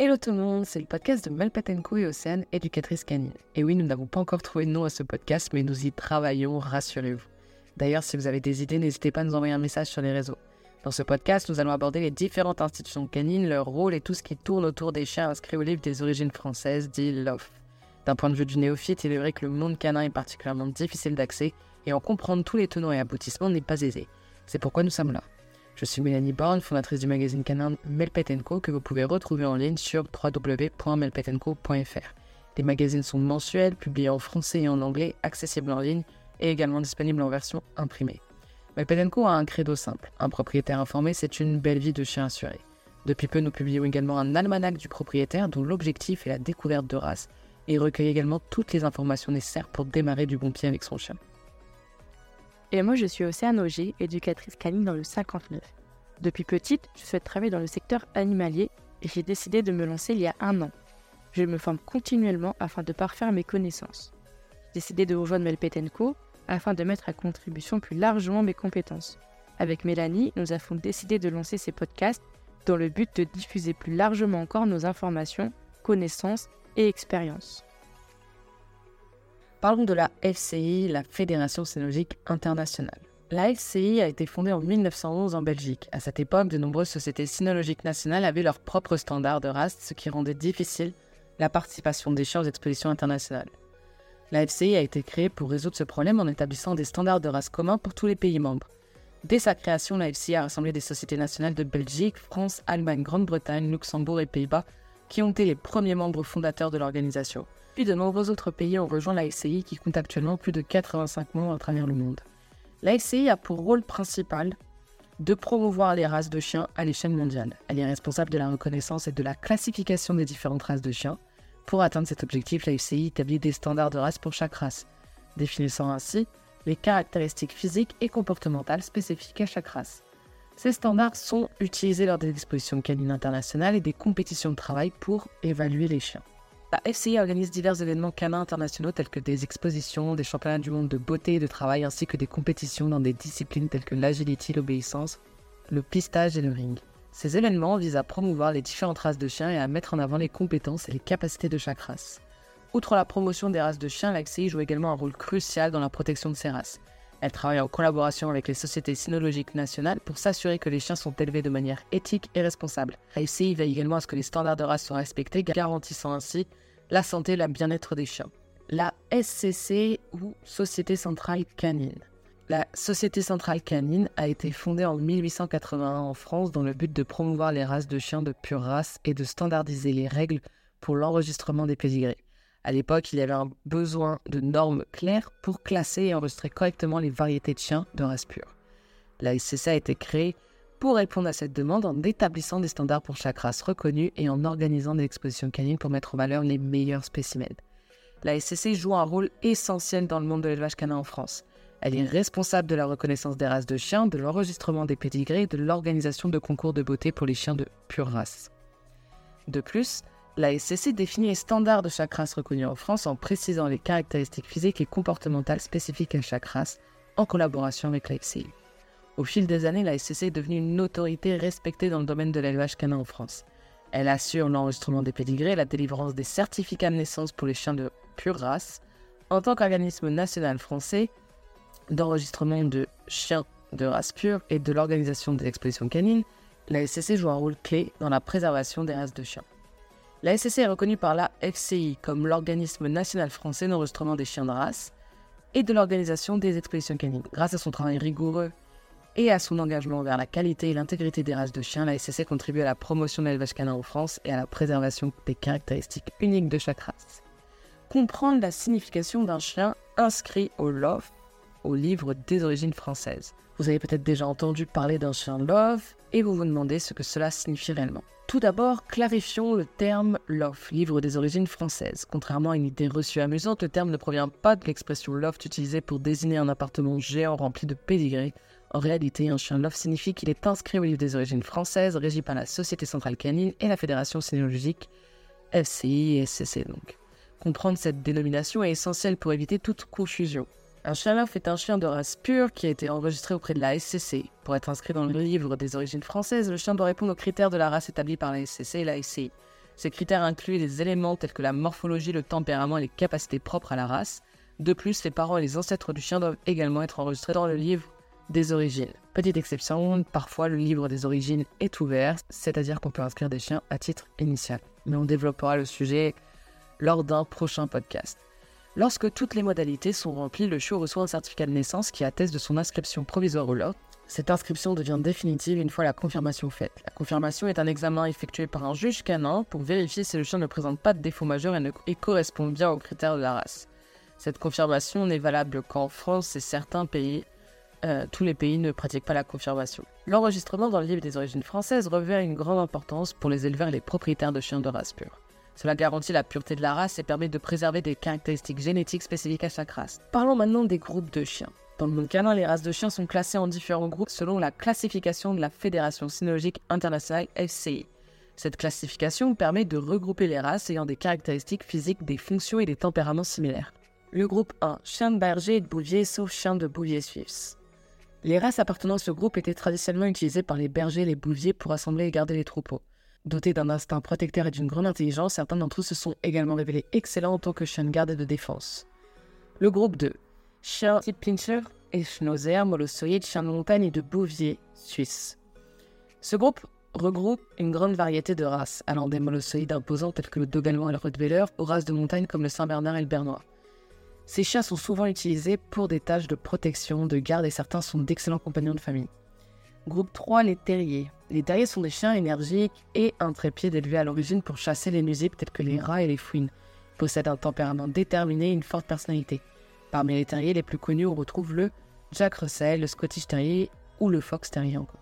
Hello tout le monde, c'est le podcast de Melpatenko et Océane, éducatrice canine. Et oui, nous n'avons pas encore trouvé de nom à ce podcast, mais nous y travaillons, rassurez-vous. D'ailleurs, si vous avez des idées, n'hésitez pas à nous envoyer un message sur les réseaux. Dans ce podcast, nous allons aborder les différentes institutions canines, leur rôle et tout ce qui tourne autour des chiens inscrits au livre des origines françaises, dit LOF. D'un point de vue du néophyte, il est vrai que le monde canin est particulièrement difficile d'accès et en comprendre tous les tenants et aboutissements n'est pas aisé. C'est pourquoi nous sommes là. Je suis Mélanie Born, fondatrice du magazine canin Melpet Co que vous pouvez retrouver en ligne sur www.melpetenco.fr. Les magazines sont mensuels, publiés en français et en anglais, accessibles en ligne et également disponibles en version imprimée. Melpet Co a un credo simple. Un propriétaire informé, c'est une belle vie de chien assuré. Depuis peu, nous publions également un almanach du propriétaire dont l'objectif est la découverte de races et recueille également toutes les informations nécessaires pour démarrer du bon pied avec son chien. Et moi, je suis Océane Auger, éducatrice canine dans le 59. Depuis petite, je souhaite travailler dans le secteur animalier et j'ai décidé de me lancer il y a un an. Je me forme continuellement afin de parfaire mes connaissances. J'ai décidé de rejoindre Melpetenco afin de mettre à contribution plus largement mes compétences. Avec Mélanie, nous avons décidé de lancer ces podcasts dans le but de diffuser plus largement encore nos informations, connaissances et expériences. Parlons de la FCI, la Fédération Cénologique Internationale. La FCI a été fondée en 1911 en Belgique. À cette époque, de nombreuses sociétés cynologiques nationales avaient leurs propres standards de race, ce qui rendait difficile la participation des chiens aux expositions internationales. La FCI a été créée pour résoudre ce problème en établissant des standards de race communs pour tous les pays membres. Dès sa création, la FCI a rassemblé des sociétés nationales de Belgique, France, Allemagne, Grande-Bretagne, Luxembourg et Pays-Bas, qui ont été les premiers membres fondateurs de l'organisation de nombreux autres pays ont rejoint la SCI qui compte actuellement plus de 85 membres à travers le monde. La SCI a pour rôle principal de promouvoir les races de chiens à l'échelle mondiale. Elle est responsable de la reconnaissance et de la classification des différentes races de chiens. Pour atteindre cet objectif, la FCI établit des standards de race pour chaque race, définissant ainsi les caractéristiques physiques et comportementales spécifiques à chaque race. Ces standards sont utilisés lors des expositions canines internationales et des compétitions de travail pour évaluer les chiens. La FCI organise divers événements canins internationaux tels que des expositions, des championnats du monde de beauté et de travail, ainsi que des compétitions dans des disciplines telles que l'agility, l'obéissance, le pistage et le ring. Ces événements visent à promouvoir les différentes races de chiens et à mettre en avant les compétences et les capacités de chaque race. Outre la promotion des races de chiens, la FCI joue également un rôle crucial dans la protection de ces races. Elle travaille en collaboration avec les sociétés cynologiques nationales pour s'assurer que les chiens sont élevés de manière éthique et responsable. La FCI veille également à ce que les standards de race soient respectés, garantissant ainsi la santé et le bien-être des chiens. La SCC ou Société Centrale Canine. La Société Centrale Canine a été fondée en 1881 en France dans le but de promouvoir les races de chiens de pure race et de standardiser les règles pour l'enregistrement des pédigrés. À l'époque, il y avait un besoin de normes claires pour classer et enregistrer correctement les variétés de chiens de race pure. La SCC a été créée pour répondre à cette demande en établissant des standards pour chaque race reconnue et en organisant des expositions canines pour mettre en valeur les meilleurs spécimens. La SCC joue un rôle essentiel dans le monde de l'élevage canin en France. Elle est responsable de la reconnaissance des races de chiens, de l'enregistrement des pédigrés et de l'organisation de concours de beauté pour les chiens de pure race. De plus, la SCC définit les standards de chaque race reconnue en France en précisant les caractéristiques physiques et comportementales spécifiques à chaque race en collaboration avec la FCI. Au fil des années, la SCC est devenue une autorité respectée dans le domaine de l'élevage canin en France. Elle assure l'enregistrement des pédigrés et la délivrance des certificats de naissance pour les chiens de pure race. En tant qu'organisme national français d'enregistrement de chiens de race pure et de l'organisation des expositions canines, la SCC joue un rôle clé dans la préservation des races de chiens. La SCC est reconnue par la FCI comme l'organisme national français d'enregistrement des chiens de race et de l'organisation des expéditions canines. Grâce à son travail rigoureux et à son engagement vers la qualité et l'intégrité des races de chiens, la SCC contribue à la promotion de l'élevage canin en France et à la préservation des caractéristiques uniques de chaque race. Comprendre la signification d'un chien inscrit au LOF, au livre des origines françaises. Vous avez peut-être déjà entendu parler d'un chien LOF et vous vous demandez ce que cela signifie réellement. Tout d'abord, clarifions le terme LOF, livre des origines françaises. Contrairement à une idée reçue amusante, le terme ne provient pas de l'expression loft utilisée pour désigner un appartement géant rempli de pédigrés. En réalité, un chien LOF signifie qu'il est inscrit au livre des origines françaises, régi par la Société Centrale Canine et la Fédération Cynologique, FCI et SCC donc. Comprendre cette dénomination est essentiel pour éviter toute confusion. Un chien est un chien de race pure qui a été enregistré auprès de la SCC. Pour être inscrit dans le livre des origines françaises, le chien doit répondre aux critères de la race établis par la SCC et la SCI. Ces critères incluent des éléments tels que la morphologie, le tempérament et les capacités propres à la race. De plus, les parents et les ancêtres du chien doivent également être enregistrés dans le livre des origines. Petite exception, parfois le livre des origines est ouvert, c'est-à-dire qu'on peut inscrire des chiens à titre initial. Mais on développera le sujet lors d'un prochain podcast. Lorsque toutes les modalités sont remplies, le chiot reçoit un certificat de naissance qui atteste de son inscription provisoire au lot cette inscription devient définitive une fois la confirmation faite. La confirmation est un examen effectué par un juge canin pour vérifier si le chien ne présente pas de défaut majeur et, correspond bien aux critères de la race. Cette confirmation n'est valable qu'en France et certains pays. Euh, tous les pays ne pratiquent pas la confirmation. L'enregistrement dans le livre des origines françaises revêt une grande importance pour les éleveurs et les propriétaires de chiens de race pure. Cela garantit la pureté de la race et permet de préserver des caractéristiques génétiques spécifiques à chaque race. Parlons maintenant des groupes de chiens. Dans le monde canin, les races de chiens sont classées en différents groupes selon la classification de la Fédération cynologique internationale FCI. Cette classification permet de regrouper les races ayant des caractéristiques physiques, des fonctions et des tempéraments similaires. Le groupe 1, chien de berger et de bouvier sauf chien de bouvier suisse. Les races appartenant à ce groupe étaient traditionnellement utilisées par les bergers et les bouviers pour assembler et garder les troupeaux. Dotés d'un instinct protecteur et d'une grande intelligence, certains d'entre eux se sont également révélés excellents en tant que chiens de garde et de défense. Le groupe 2, chien type pincher et schnauzer, molossoïde, chien de montagne et de bouvier suisse. Ce groupe regroupe une grande variété de races, allant des molossoïdes imposants tels que le Doberman et le Rottweiler aux races de montagne comme le Saint-Bernard et le Bernois. Ces chiens sont souvent utilisés pour des tâches de protection, de garde et certains sont d'excellents compagnons de famille. Groupe 3, les terriers. Les terriers sont des chiens énergiques et intrépides élevés à l'origine pour chasser les nuisibles tels que les rats et les fouines. Ils possèdent un tempérament déterminé et une forte personnalité. Parmi les terriers les plus connus, on retrouve le Jack Russell, le Scottish Terrier ou le Fox Terrier encore.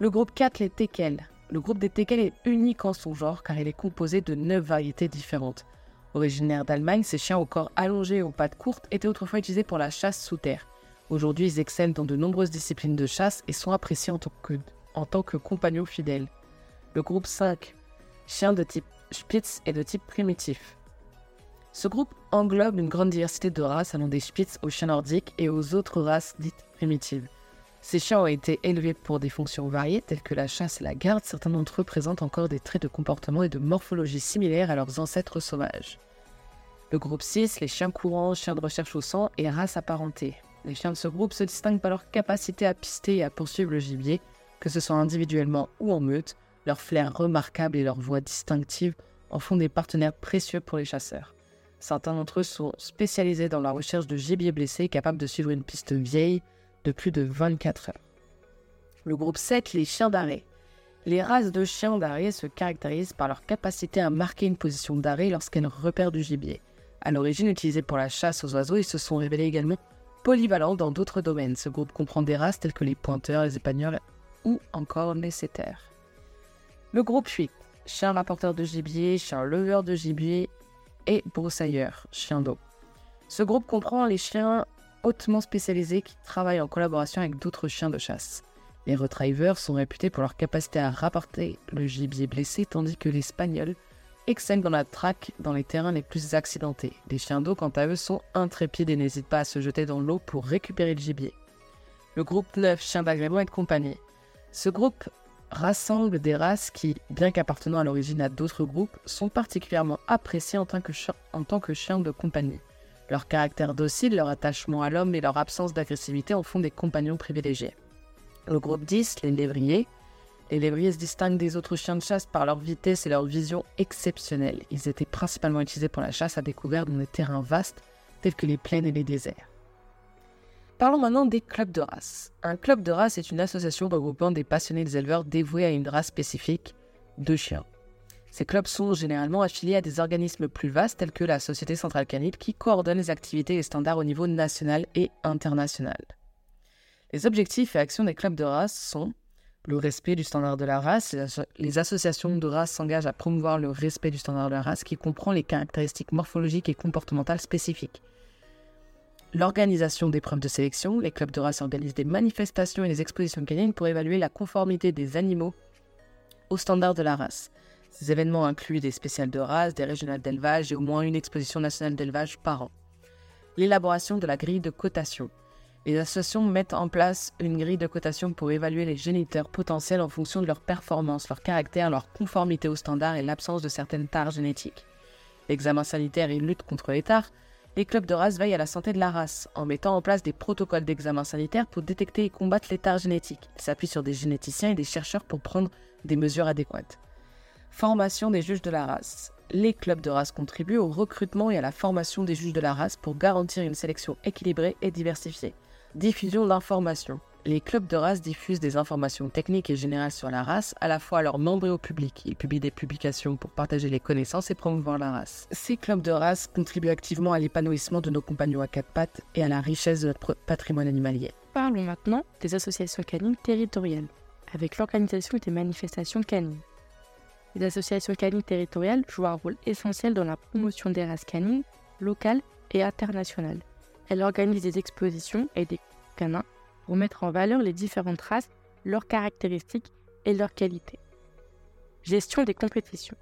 Le groupe 4, les teckels. Le groupe des teckels est unique en son genre car il est composé de 9 variétés différentes. Originaires d'Allemagne, ces chiens au corps allongé et aux pattes courtes étaient autrefois utilisés pour la chasse sous terre. Aujourd'hui, ils excellent dans de nombreuses disciplines de chasse et sont appréciés en tant que, en tant que compagnons fidèles. Le groupe 5, chiens de type Spitz et de type primitif. Ce groupe englobe une grande diversité de races allant des Spitz aux chiens nordiques et aux autres races dites primitives. Ces chiens ont été élevés pour des fonctions variées telles que la chasse et la garde. Certains d'entre eux présentent encore des traits de comportement et de morphologie similaires à leurs ancêtres sauvages. Le groupe 6, les chiens courants, chiens de recherche au sang et races apparentées. Les chiens de ce groupe se distinguent par leur capacité à pister et à poursuivre le gibier, que ce soit individuellement ou en meute. Leur flair remarquable et leur voix distinctive en font des partenaires précieux pour les chasseurs. Certains d'entre eux sont spécialisés dans la recherche de gibier blessé capable de suivre une piste vieille de plus de 24 heures. Le groupe 7, les chiens d'arrêt. Les races de chiens d'arrêt se caractérisent par leur capacité à marquer une position d'arrêt lorsqu'elles repèrent du gibier. À l'origine utilisés pour la chasse aux oiseaux, ils se sont révélés également polyvalents dans d'autres domaines. Ce groupe comprend des races telles que les pointeurs, les épagneurs ou encore setters. Le groupe 8, chien rapporteur de gibier, chien leveur de gibier et broussailleurs, chiens d'eau. Ce groupe comprend les chiens hautement spécialisés qui travaillent en collaboration avec d'autres chiens de chasse. Les retrievers sont réputés pour leur capacité à rapporter le gibier blessé, tandis que les spagnols excellent dans la traque dans les terrains les plus accidentés. Les chiens d'eau, quant à eux, sont intrépides et n'hésitent pas à se jeter dans l'eau pour récupérer le gibier. Le groupe 9, chiens d'agrément et de compagnie. Ce groupe rassemble des races qui, bien qu'appartenant à l'origine à d'autres groupes, sont particulièrement appréciées en tant, que en tant que chiens de compagnie. Leur caractère docile, leur attachement à l'homme et leur absence d'agressivité en font des compagnons privilégiés. Le groupe 10, les lévriers. Les lévriers se distinguent des autres chiens de chasse par leur vitesse et leur vision exceptionnelle. Ils étaient principalement utilisés pour la chasse à découvert dans des terrains vastes tels que les plaines et les déserts. Parlons maintenant des clubs de race. Un club de race est une association regroupant des passionnés des éleveurs dévoués à une race spécifique de chiens. Ces clubs sont généralement affiliés à des organismes plus vastes tels que la Société centrale canine qui coordonne les activités et standards au niveau national et international. Les objectifs et actions des clubs de race sont le respect du standard de la race. Les associations de race s'engagent à promouvoir le respect du standard de la race qui comprend les caractéristiques morphologiques et comportementales spécifiques l'organisation des preuves de sélection. Les clubs de race organisent des manifestations et des expositions canines pour évaluer la conformité des animaux aux standards de la race. Ces événements incluent des spéciales de race, des régionales d'élevage et au moins une exposition nationale d'élevage par an. L'élaboration de la grille de cotation. Les associations mettent en place une grille de cotation pour évaluer les géniteurs potentiels en fonction de leur performance, leur caractère, leur conformité aux standards et l'absence de certaines tares génétiques. L'examen sanitaire et lutte contre les tares, les clubs de race veillent à la santé de la race en mettant en place des protocoles d'examen sanitaire pour détecter et combattre les tares génétiques. Ils s'appuient sur des généticiens et des chercheurs pour prendre des mesures adéquates. Formation des juges de la race. Les clubs de race contribuent au recrutement et à la formation des juges de la race pour garantir une sélection équilibrée et diversifiée. Diffusion d'informations. Les clubs de race diffusent des informations techniques et générales sur la race, à la fois à leurs membres et au public. Ils publient des publications pour partager les connaissances et promouvoir la race. Ces clubs de race contribuent activement à l'épanouissement de nos compagnons à quatre pattes et à la richesse de notre patrimoine animalier. Parlons maintenant des associations canines territoriales, avec l'organisation des manifestations canines. Les associations canines territoriales jouent un rôle essentiel dans la promotion des races canines locales et internationales. Elles organisent des expositions et des canins pour mettre en valeur les différentes races, leurs caractéristiques et leurs qualités. Gestion des compétitions.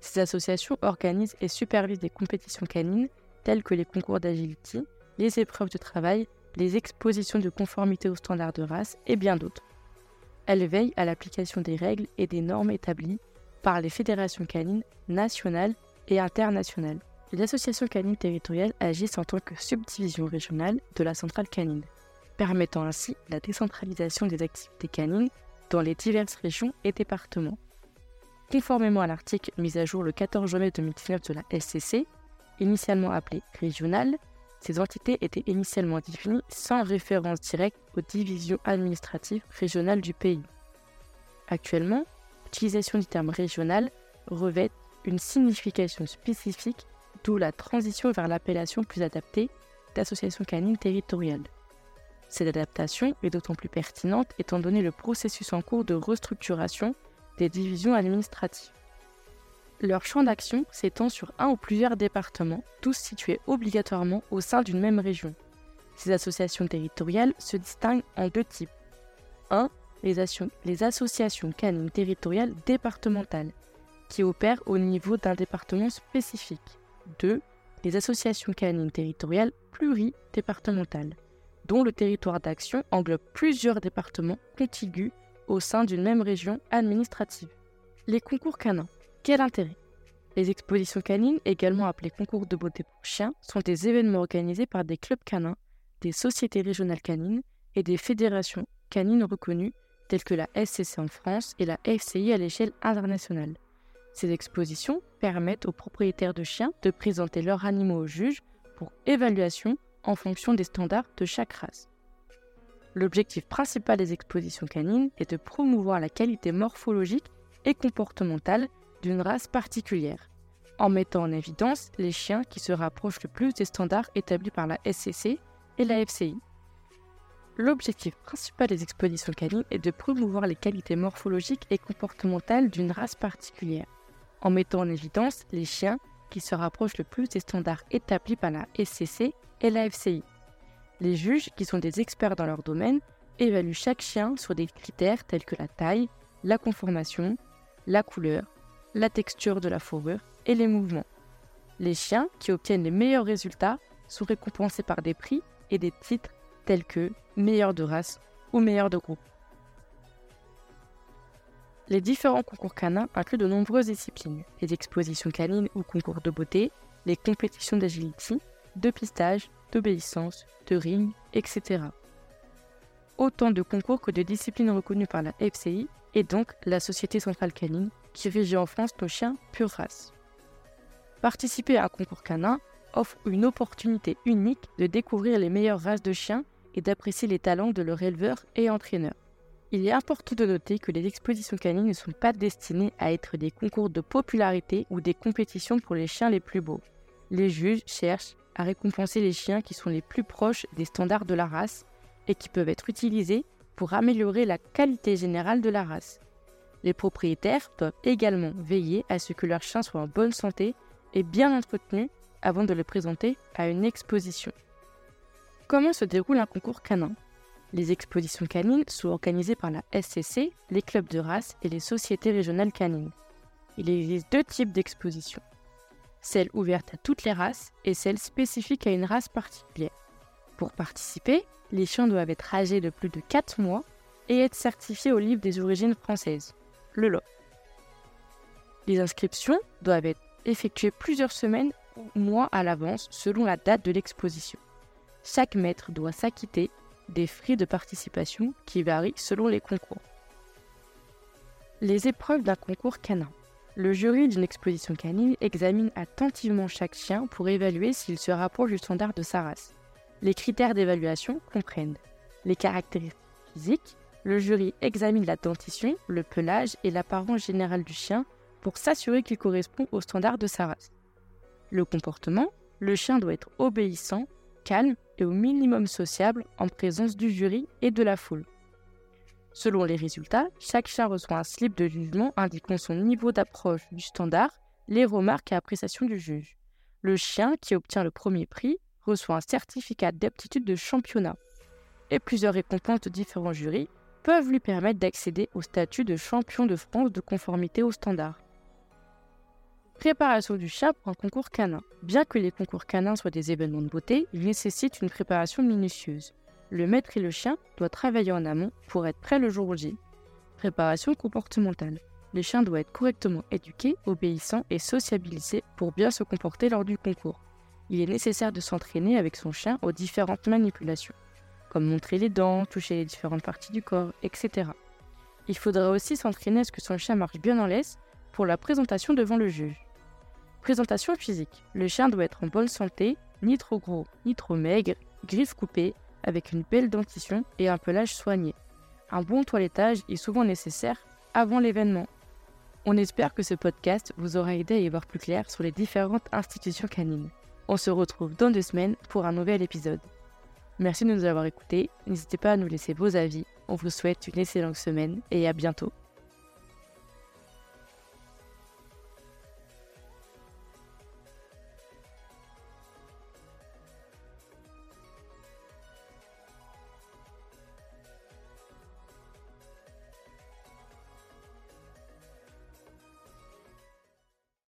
Ces associations organisent et supervisent des compétitions canines telles que les concours d'agility, les épreuves de travail, les expositions de conformité aux standards de race et bien d'autres. Elles veillent à l'application des règles et des normes établies par les fédérations canines nationales et internationales. Les associations canines territoriales agissent en tant que subdivision régionale de la centrale canine, permettant ainsi la décentralisation des activités canines dans les diverses régions et départements. Conformément à l'article mis à jour le 14 juin 2019 de la SCC, initialement appelée régionale, ces entités étaient initialement définies sans référence directe aux divisions administratives régionales du pays. Actuellement, l'utilisation du terme régional revêt une signification spécifique, d'où la transition vers l'appellation plus adaptée d'association canine territoriale. Cette adaptation est d'autant plus pertinente étant donné le processus en cours de restructuration des divisions administratives. Leur champ d'action s'étend sur un ou plusieurs départements, tous situés obligatoirement au sein d'une même région. Ces associations territoriales se distinguent en deux types. 1 les, associations canines territoriales départementales, qui opèrent au niveau d'un département spécifique. 2. Les associations canines territoriales pluridépartementales, dont le territoire d'action englobe plusieurs départements contigus au sein d'une même région administrative. Les concours canins. Quel intérêt? Les expositions canines, également appelées concours de beauté pour chiens, sont des événements organisés par des clubs canins, des sociétés régionales canines et des fédérations canines reconnues telles que la SCC en France et la FCI à l'échelle internationale. Ces expositions permettent aux propriétaires de chiens de présenter leurs animaux aux juges pour évaluation en fonction des standards de chaque race. L'objectif principal des expositions canines est de promouvoir la qualité morphologique et comportementale d'une race particulière, en mettant en évidence les chiens qui se rapprochent le plus des standards établis par la SCC et la FCI. L'objectif principal des expositions canines est de promouvoir les qualités morphologiques et comportementales d'une race particulière, en mettant en évidence les chiens qui se rapprochent le plus des standards établis par la SCC et la FCI. Les juges, qui sont des experts dans leur domaine, évaluent chaque chien sur des critères tels que la taille, la conformation, la couleur, la texture de la fourrure et les mouvements. Les chiens qui obtiennent les meilleurs résultats sont récompensés par des prix et des titres tels que meilleur de race ou meilleur de groupe. Les différents concours canins incluent de nombreuses disciplines, les expositions canines ou concours de beauté, les compétitions d'agility, de pistage, d'obéissance, de ring, etc. Autant de concours que de disciplines reconnues par la FCI et donc la Société centrale canine qui régit en France nos chiens pure race. Participer à un concours canin offre une opportunité unique de découvrir les meilleures races de chiens et d'apprécier les talents de leurs éleveurs et entraîneurs. Il est important de noter que les expositions canines ne sont pas destinées à être des concours de popularité ou des compétitions pour les chiens les plus beaux. Les juges cherchent à récompenser les chiens qui sont les plus proches des standards de la race et qui peuvent être utilisés pour améliorer la qualité générale de la race. Les propriétaires doivent également veiller à ce que leurs chiens soient en bonne santé et bien entretenus avant de le présenter à une exposition. Comment se déroule un concours canin? Les expositions canines sont organisées par la SCC, les clubs de race et les sociétés régionales canines. Il existe deux types d'expositions. Celle ouverte à toutes les races et celle spécifique à une race particulière. Pour participer, les chiens doivent être âgés de plus de 4 mois et être certifiés au livre des origines françaises, le LOF. Les inscriptions doivent être effectuées plusieurs semaines ou mois à l'avance selon la date de l'exposition. Chaque maître doit s'acquitter des frais de participation qui varient selon les concours. Les épreuves d'un concours canin. Le jury d'une exposition canine examine attentivement chaque chien pour évaluer s'il se rapproche du standard de sa race. Les critères d'évaluation comprennent les caractéristiques physiques, le jury examine la dentition, le pelage et l'apparence générale du chien pour s'assurer qu'il correspond au standard de sa race. Le comportement, le chien doit être obéissant, calme et au minimum sociable en présence du jury et de la foule. Selon les résultats, chaque chien reçoit un slip de jugement indiquant son niveau d'approche du standard, les remarques et appréciations du juge. Le chien qui obtient le premier prix reçoit un certificat d'aptitude de championnat. Et plusieurs récompenses de différents jurys peuvent lui permettre d'accéder au statut de champion de France de conformité au standard. Préparation du chien pour un concours canin. Bien que les concours canins soient des événements de beauté, ils nécessitent une préparation minutieuse le maître et le chien doivent travailler en amont pour être prêts le jour J. Préparation comportementale. Le chien doit être correctement éduqué, obéissant et sociabilisé pour bien se comporter lors du concours. Il est nécessaire de s'entraîner avec son chien aux différentes manipulations, comme montrer les dents, toucher les différentes parties du corps, etc. Il faudra aussi s'entraîner à ce que son chien marche bien en laisse pour la présentation devant le juge. Présentation physique. Le chien doit être en bonne santé, ni trop gros, ni trop maigre, griffes coupées, avec une belle dentition et un pelage soigné. Un bon toilettage est souvent nécessaire avant l'événement. On espère que ce podcast vous aura aidé à y voir plus clair sur les différentes institutions canines. On se retrouve dans deux semaines pour un nouvel épisode. Merci de nous avoir écoutés. N'hésitez pas à nous laisser vos avis. On vous souhaite une excellente semaine et à bientôt.